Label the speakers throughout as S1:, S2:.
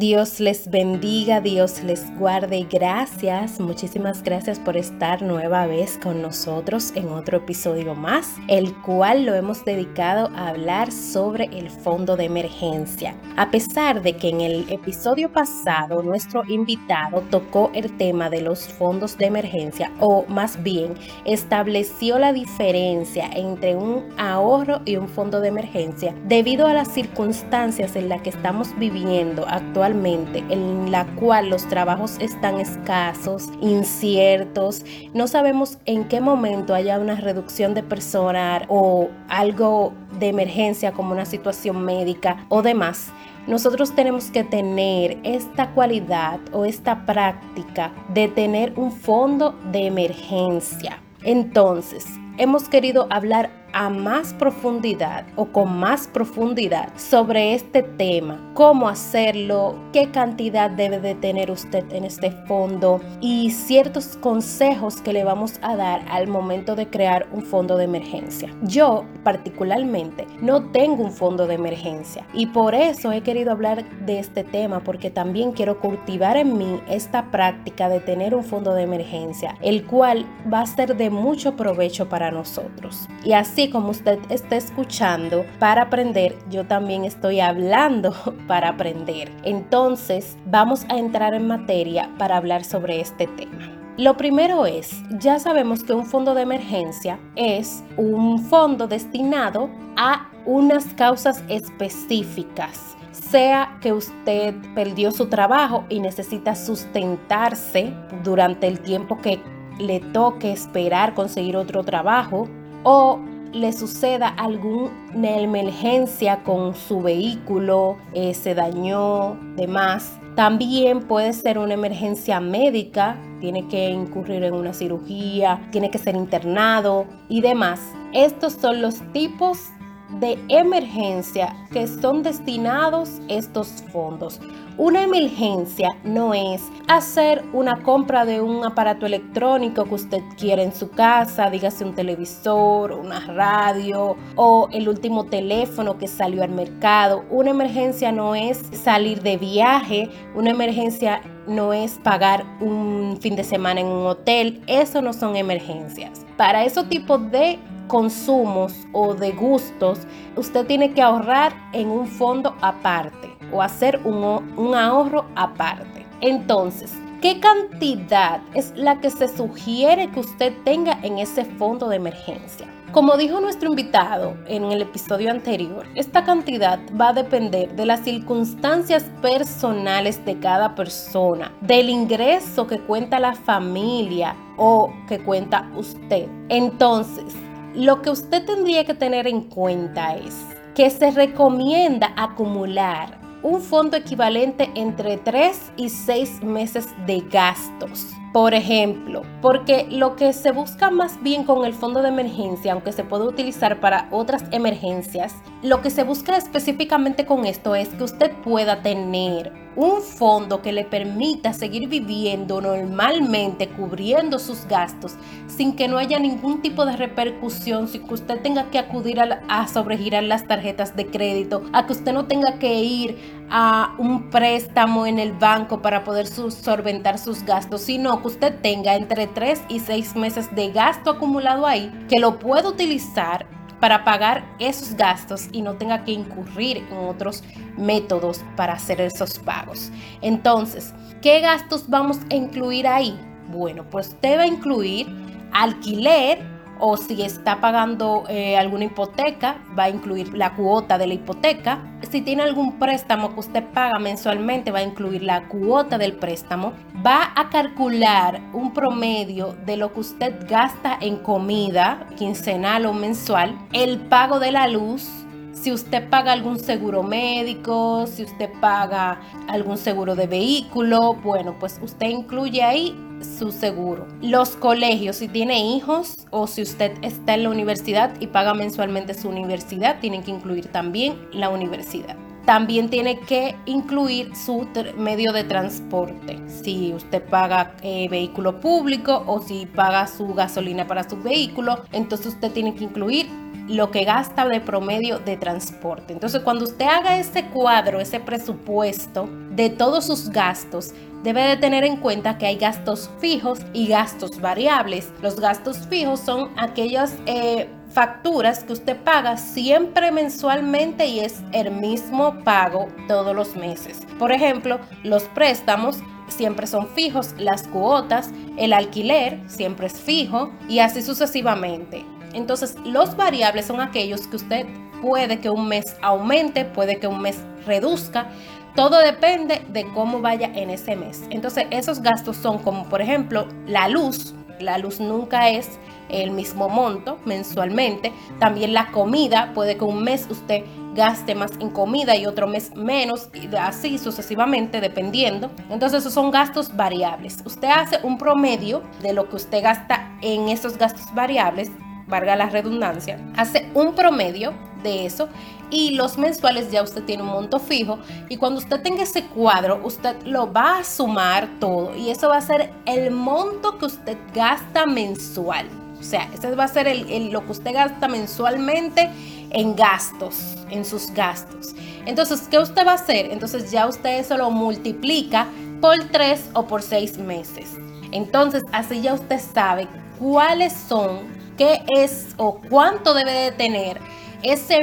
S1: Dios les bendiga, Dios les guarde. Gracias, muchísimas gracias por estar nueva vez con nosotros en otro episodio más, el cual lo hemos dedicado a hablar sobre el fondo de emergencia. A pesar de que en el episodio pasado nuestro invitado tocó el tema de los fondos de emergencia, o más bien estableció la diferencia entre un ahorro y un fondo de emergencia, debido a las circunstancias en las que estamos viviendo actualmente en la cual los trabajos están escasos, inciertos, no sabemos en qué momento haya una reducción de personal o algo de emergencia como una situación médica o demás, nosotros tenemos que tener esta cualidad o esta práctica de tener un fondo de emergencia. Entonces, hemos querido hablar a más profundidad o con más profundidad sobre este tema, cómo hacerlo, qué cantidad debe de tener usted en este fondo y ciertos consejos que le vamos a dar al momento de crear un fondo de emergencia. Yo particularmente no tengo un fondo de emergencia y por eso he querido hablar de este tema porque también quiero cultivar en mí esta práctica de tener un fondo de emergencia, el cual va a ser de mucho provecho para nosotros. Y así como usted está escuchando para aprender, yo también estoy hablando para aprender. Entonces, vamos a entrar en materia para hablar sobre este tema. Lo primero es, ya sabemos que un fondo de emergencia es un fondo destinado a unas causas específicas sea que usted perdió su trabajo y necesita sustentarse durante el tiempo que le toque esperar conseguir otro trabajo, o le suceda alguna emergencia con su vehículo, eh, se dañó, demás. También puede ser una emergencia médica, tiene que incurrir en una cirugía, tiene que ser internado y demás. Estos son los tipos de emergencia que son destinados estos fondos. Una emergencia no es hacer una compra de un aparato electrónico que usted quiere en su casa, dígase un televisor, una radio o el último teléfono que salió al mercado. Una emergencia no es salir de viaje, una emergencia no es pagar un fin de semana en un hotel, eso no son emergencias. Para esos tipos de consumos o de gustos, usted tiene que ahorrar en un fondo aparte o hacer un, un ahorro aparte. Entonces, ¿qué cantidad es la que se sugiere que usted tenga en ese fondo de emergencia? Como dijo nuestro invitado en el episodio anterior, esta cantidad va a depender de las circunstancias personales de cada persona, del ingreso que cuenta la familia o que cuenta usted. Entonces, lo que usted tendría que tener en cuenta es que se recomienda acumular un fondo equivalente entre 3 y 6 meses de gastos. Por ejemplo, porque lo que se busca más bien con el fondo de emergencia, aunque se puede utilizar para otras emergencias, lo que se busca específicamente con esto es que usted pueda tener un fondo que le permita seguir viviendo normalmente, cubriendo sus gastos, sin que no haya ningún tipo de repercusión, sin que usted tenga que acudir a, sobregirar las tarjetas de crédito, a que usted no tenga que ir a un préstamo en el banco para poder solventar sus gastos, sino que usted tenga entre 3 y 6 meses de gasto acumulado ahí, que lo pueda utilizar para pagar esos gastos y no tenga que incurrir en otros métodos para hacer esos pagos. Entonces, ¿qué gastos vamos a incluir ahí? Bueno, pues usted va a incluir alquiler, o si está pagando eh, alguna hipoteca, va a incluir la cuota de la hipoteca. Si tiene algún préstamo que usted paga mensualmente, va a incluir la cuota del préstamo. Va a calcular un promedio de lo que usted gasta en comida, quincenal o mensual, el pago de la luz, si usted paga algún seguro médico, si usted paga algún seguro de vehículo, bueno, pues usted incluye ahí su seguro. Los colegios, si tiene hijos o si usted está en la universidad y paga mensualmente su universidad, tienen que incluir también la universidad. también tiene que incluir su medio de transporte. Si usted paga eh, vehículo público o si paga su gasolina para su vehículo, entonces usted tiene que incluir lo que gasta de promedio de transporte. Entonces, cuando usted haga ese cuadro, ese presupuesto de todos sus gastos, debe de tener en cuenta que hay gastos fijos y gastos variables. Los gastos fijos son aquellas eh, facturas que usted paga siempre mensualmente y es el mismo pago todos los meses. Por ejemplo, los préstamos siempre son fijos, las cuotas, el alquiler siempre es fijo y así sucesivamente. Entonces, los variables son aquellos que usted puede que un mes aumente, puede que un mes reduzca. Todo depende de cómo vaya en ese mes. Entonces, esos gastos son como, por ejemplo, la luz. La luz nunca es el mismo monto mensualmente. También la comida, puede que un mes usted gaste más en comida y otro mes menos, y así sucesivamente, dependiendo. Entonces, esos son gastos variables. Usted hace un promedio de lo que usted gasta en esos gastos variables valga la redundancia, hace un promedio de eso y los mensuales ya usted tiene un monto fijo y cuando usted tenga ese cuadro usted lo va a sumar todo y eso va a ser el monto que usted gasta mensual. O sea, ese va a ser el, lo que usted gasta mensualmente en gastos, en sus gastos. Entonces, ¿qué usted va a hacer? Entonces ya usted eso lo multiplica por tres o por seis meses. Entonces, así ya usted sabe cuáles son qué es o cuánto debe de tener ese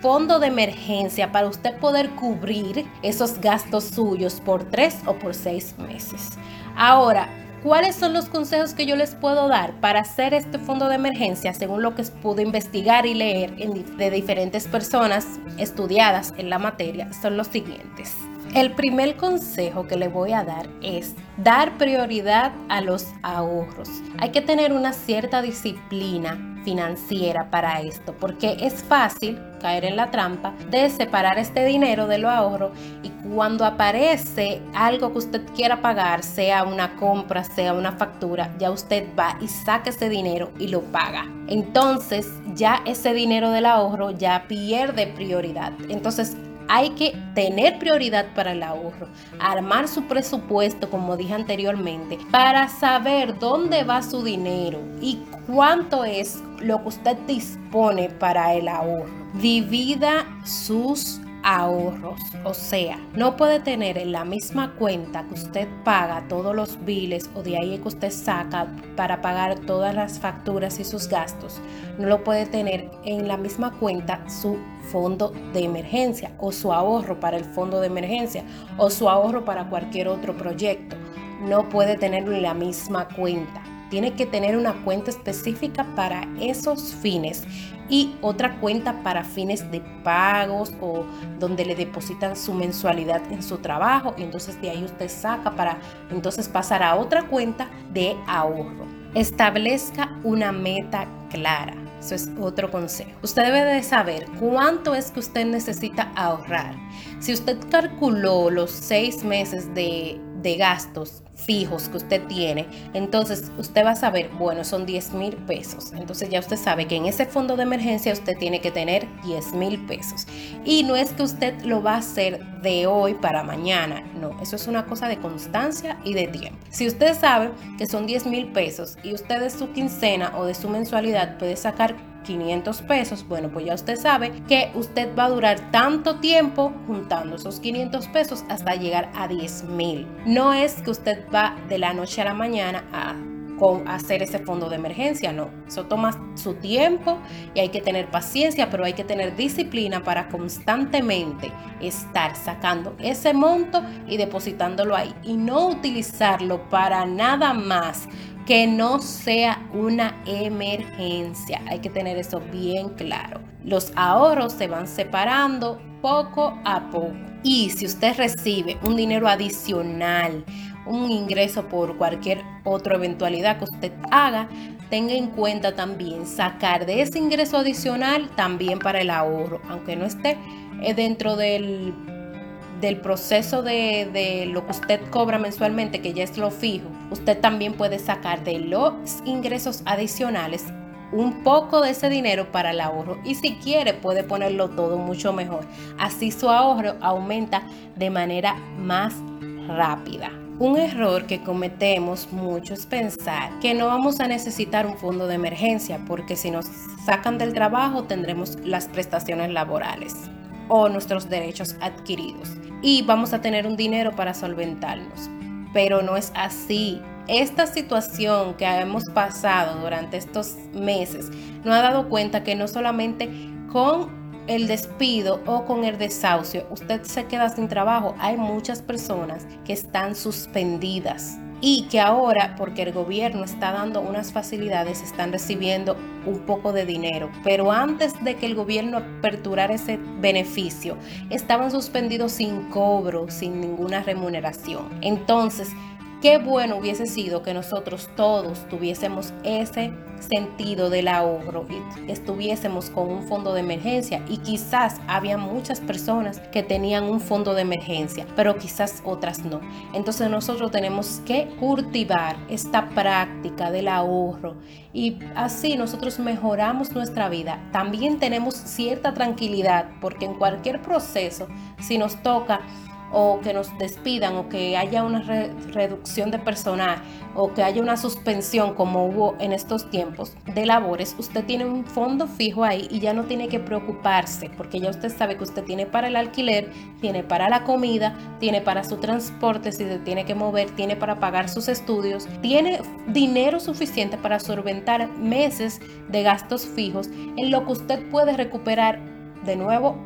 S1: fondo de emergencia para usted poder cubrir esos gastos suyos por tres o por seis meses. Ahora, ¿cuáles son los consejos que yo les puedo dar para hacer este fondo de emergencia según lo que pude investigar y leer de diferentes personas estudiadas en la materia? Son los siguientes. El primer consejo que le voy a dar es dar prioridad a los ahorros. Hay que tener una cierta disciplina financiera para esto, porque es fácil caer en la trampa de separar este dinero de lo ahorro y cuando aparece algo que usted quiera pagar, sea una compra, sea una factura, ya usted va y saca ese dinero y lo paga. Entonces ya ese dinero del ahorro ya pierde prioridad. Entonces hay que tener prioridad para el ahorro, armar su presupuesto, como dije anteriormente, para saber dónde va su dinero y cuánto es lo que usted dispone para el ahorro. Divida sus ahorros. O sea, no puede tener en la misma cuenta que usted paga todos los biles o de ahí que usted saca para pagar todas las facturas y sus gastos. No lo puede tener en la misma cuenta su fondo de emergencia o su ahorro para el fondo de emergencia o su ahorro para cualquier otro proyecto. No puede tenerlo en la misma cuenta tiene que tener una cuenta específica para esos fines y otra cuenta para fines de pagos o donde le depositan su mensualidad en su trabajo y entonces de ahí usted saca para entonces pasar a otra cuenta de ahorro. Establezca una meta clara. Eso es otro consejo. Usted debe de saber cuánto es que usted necesita ahorrar. Si usted calculó los seis meses de, de gastos fijos que usted tiene, entonces usted va a saber, bueno, son 10 mil pesos. Entonces ya usted sabe que en ese fondo de emergencia usted tiene que tener 10 mil pesos. Y no es que usted lo va a hacer de hoy para mañana, no, eso es una cosa de constancia y de tiempo. Si usted sabe que son 10 mil pesos y usted de su quincena o de su mensualidad puede sacar 500 pesos, bueno, pues ya usted sabe que usted va a durar tanto tiempo juntando esos 500 pesos hasta llegar a 10 mil. No es que usted va de la noche a la mañana a con hacer ese fondo de emergencia, no. Eso toma su tiempo y hay que tener paciencia, pero hay que tener disciplina para constantemente estar sacando ese monto y depositándolo ahí y no utilizarlo para nada más que no sea una emergencia. Hay que tener eso bien claro. Los ahorros se van separando poco a poco. Y si usted recibe un dinero adicional, un ingreso por cualquier otra eventualidad que usted haga, tenga en cuenta también sacar de ese ingreso adicional también para el ahorro, aunque no esté eh, dentro del del proceso de, lo que usted cobra mensualmente, que ya es lo fijo, usted también puede sacar de los ingresos adicionales un poco de ese dinero para el ahorro y si quiere puede ponerlo todo mucho mejor. Así su ahorro aumenta de manera más rápida. Un error que cometemos mucho es pensar que no vamos a necesitar un fondo de emergencia porque si nos sacan del trabajo tendremos las prestaciones laborales o nuestros derechos adquiridos y vamos a tener un dinero para solventarnos. Pero no es así. Esta situación que hemos pasado durante estos meses nos ha dado cuenta que no solamente con el despido o con el desahucio usted se queda sin trabajo, hay muchas personas que están suspendidas y que ahora, porque el gobierno está dando unas facilidades, están recibiendo un poco de dinero. Pero antes de que el gobierno aperturara ese beneficio, estaban suspendidos sin cobro, sin ninguna remuneración. Entonces, Qué bueno hubiese sido que nosotros todos tuviésemos ese sentido del ahorro y estuviésemos con un fondo de emergencia y quizás había muchas personas que tenían un fondo de emergencia, pero quizás otras no. Entonces nosotros tenemos que cultivar esta práctica del ahorro y así nosotros mejoramos nuestra vida. También tenemos cierta tranquilidad porque en cualquier proceso, si nos toca o que nos despidan o que haya una reducción de personal o que haya una suspensión como hubo en estos tiempos de labores, usted tiene un fondo fijo ahí y ya no tiene que preocuparse porque ya usted sabe que usted tiene para el alquiler, tiene para la comida, tiene para su transporte si se tiene que mover, tiene para pagar sus estudios, tiene dinero suficiente para solventar meses de gastos fijos en lo que usted puede recuperar de nuevo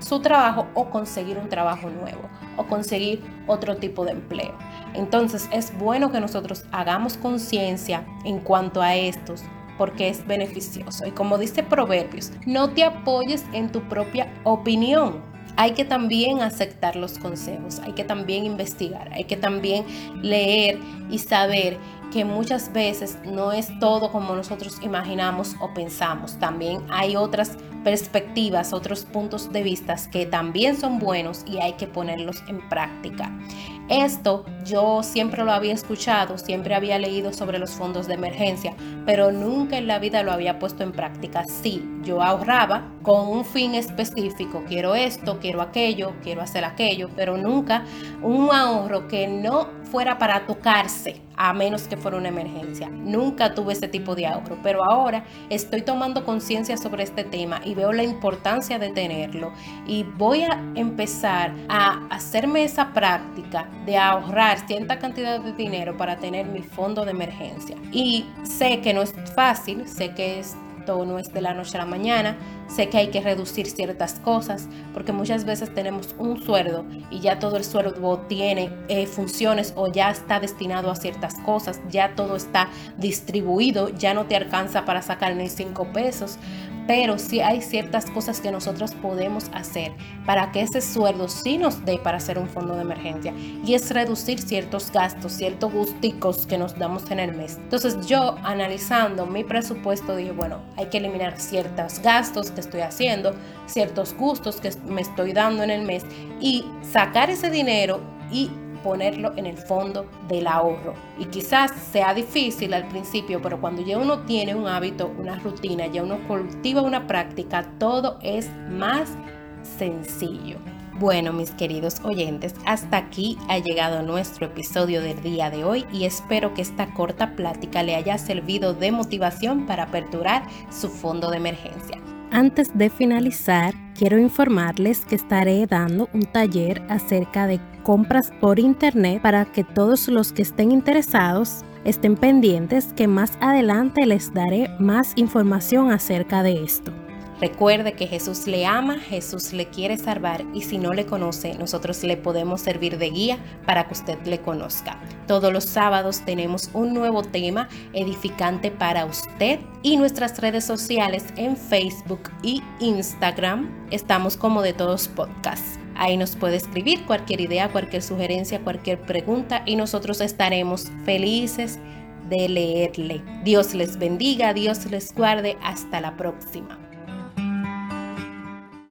S1: su trabajo o conseguir un trabajo nuevo o conseguir otro tipo de empleo. Entonces es bueno que nosotros hagamos conciencia en cuanto a estos porque es beneficioso. Y como dice Proverbios, no te apoyes en tu propia opinión. Hay que también aceptar los consejos, hay que también investigar, hay que también leer y saber que muchas veces no es todo como nosotros imaginamos o pensamos. También hay otras perspectivas, otros puntos de vista que también son buenos y hay que ponerlos en práctica. Esto yo siempre lo había escuchado, siempre había leído sobre los fondos de emergencia, pero nunca en la vida lo había puesto en práctica. Sí, yo ahorraba con un fin específico, quiero esto, quiero aquello, quiero hacer aquello, pero nunca un ahorro que no fuera para tocarse, a menos que fuera una emergencia. Nunca tuve ese tipo de ahorro, pero ahora estoy tomando conciencia sobre este tema y veo la importancia de tenerlo y voy a empezar a hacerme esa práctica de ahorrar cierta cantidad de dinero para tener mi fondo de emergencia. Y sé que no es fácil, sé que esto no es de la noche a la mañana, sé que hay que reducir ciertas cosas, porque muchas veces tenemos un sueldo y ya todo el sueldo tiene eh, funciones o ya está destinado a ciertas cosas, ya todo está distribuido, ya no te alcanza para sacar ni cinco pesos, pero sí hay ciertas cosas que nosotros podemos hacer para que ese sueldo sí nos dé para hacer un fondo de emergencia y es reducir ciertos gastos, ciertos gusticos que nos damos en el mes. Entonces yo analizando mi presupuesto dije, bueno, hay que eliminar ciertos gastos que estoy haciendo, ciertos gustos que me estoy dando en el mes y sacar ese dinero y ponerlo en el fondo del ahorro. Y quizás sea difícil al principio, pero cuando ya uno tiene un hábito, una rutina, ya uno cultiva una práctica, todo es más sencillo. Bueno, mis queridos oyentes, hasta aquí ha llegado nuestro episodio del día de hoy y espero que esta corta plática le haya servido de motivación para aperturar su fondo de emergencia. Antes de finalizar, quiero informarles que estaré dando un taller acerca de compras por internet para que todos los que estén interesados estén pendientes que más adelante les daré más información acerca de esto. Recuerde que Jesús le ama, Jesús le quiere salvar y si no le conoce, nosotros le podemos servir de guía para que usted le conozca. Todos los sábados tenemos un nuevo tema edificante para usted y nuestras redes sociales en Facebook y Instagram estamos como de todos podcasts. Ahí nos puede escribir cualquier idea, cualquier sugerencia, cualquier pregunta y nosotros estaremos felices de leerle. Dios les bendiga, Dios les guarde. Hasta la próxima.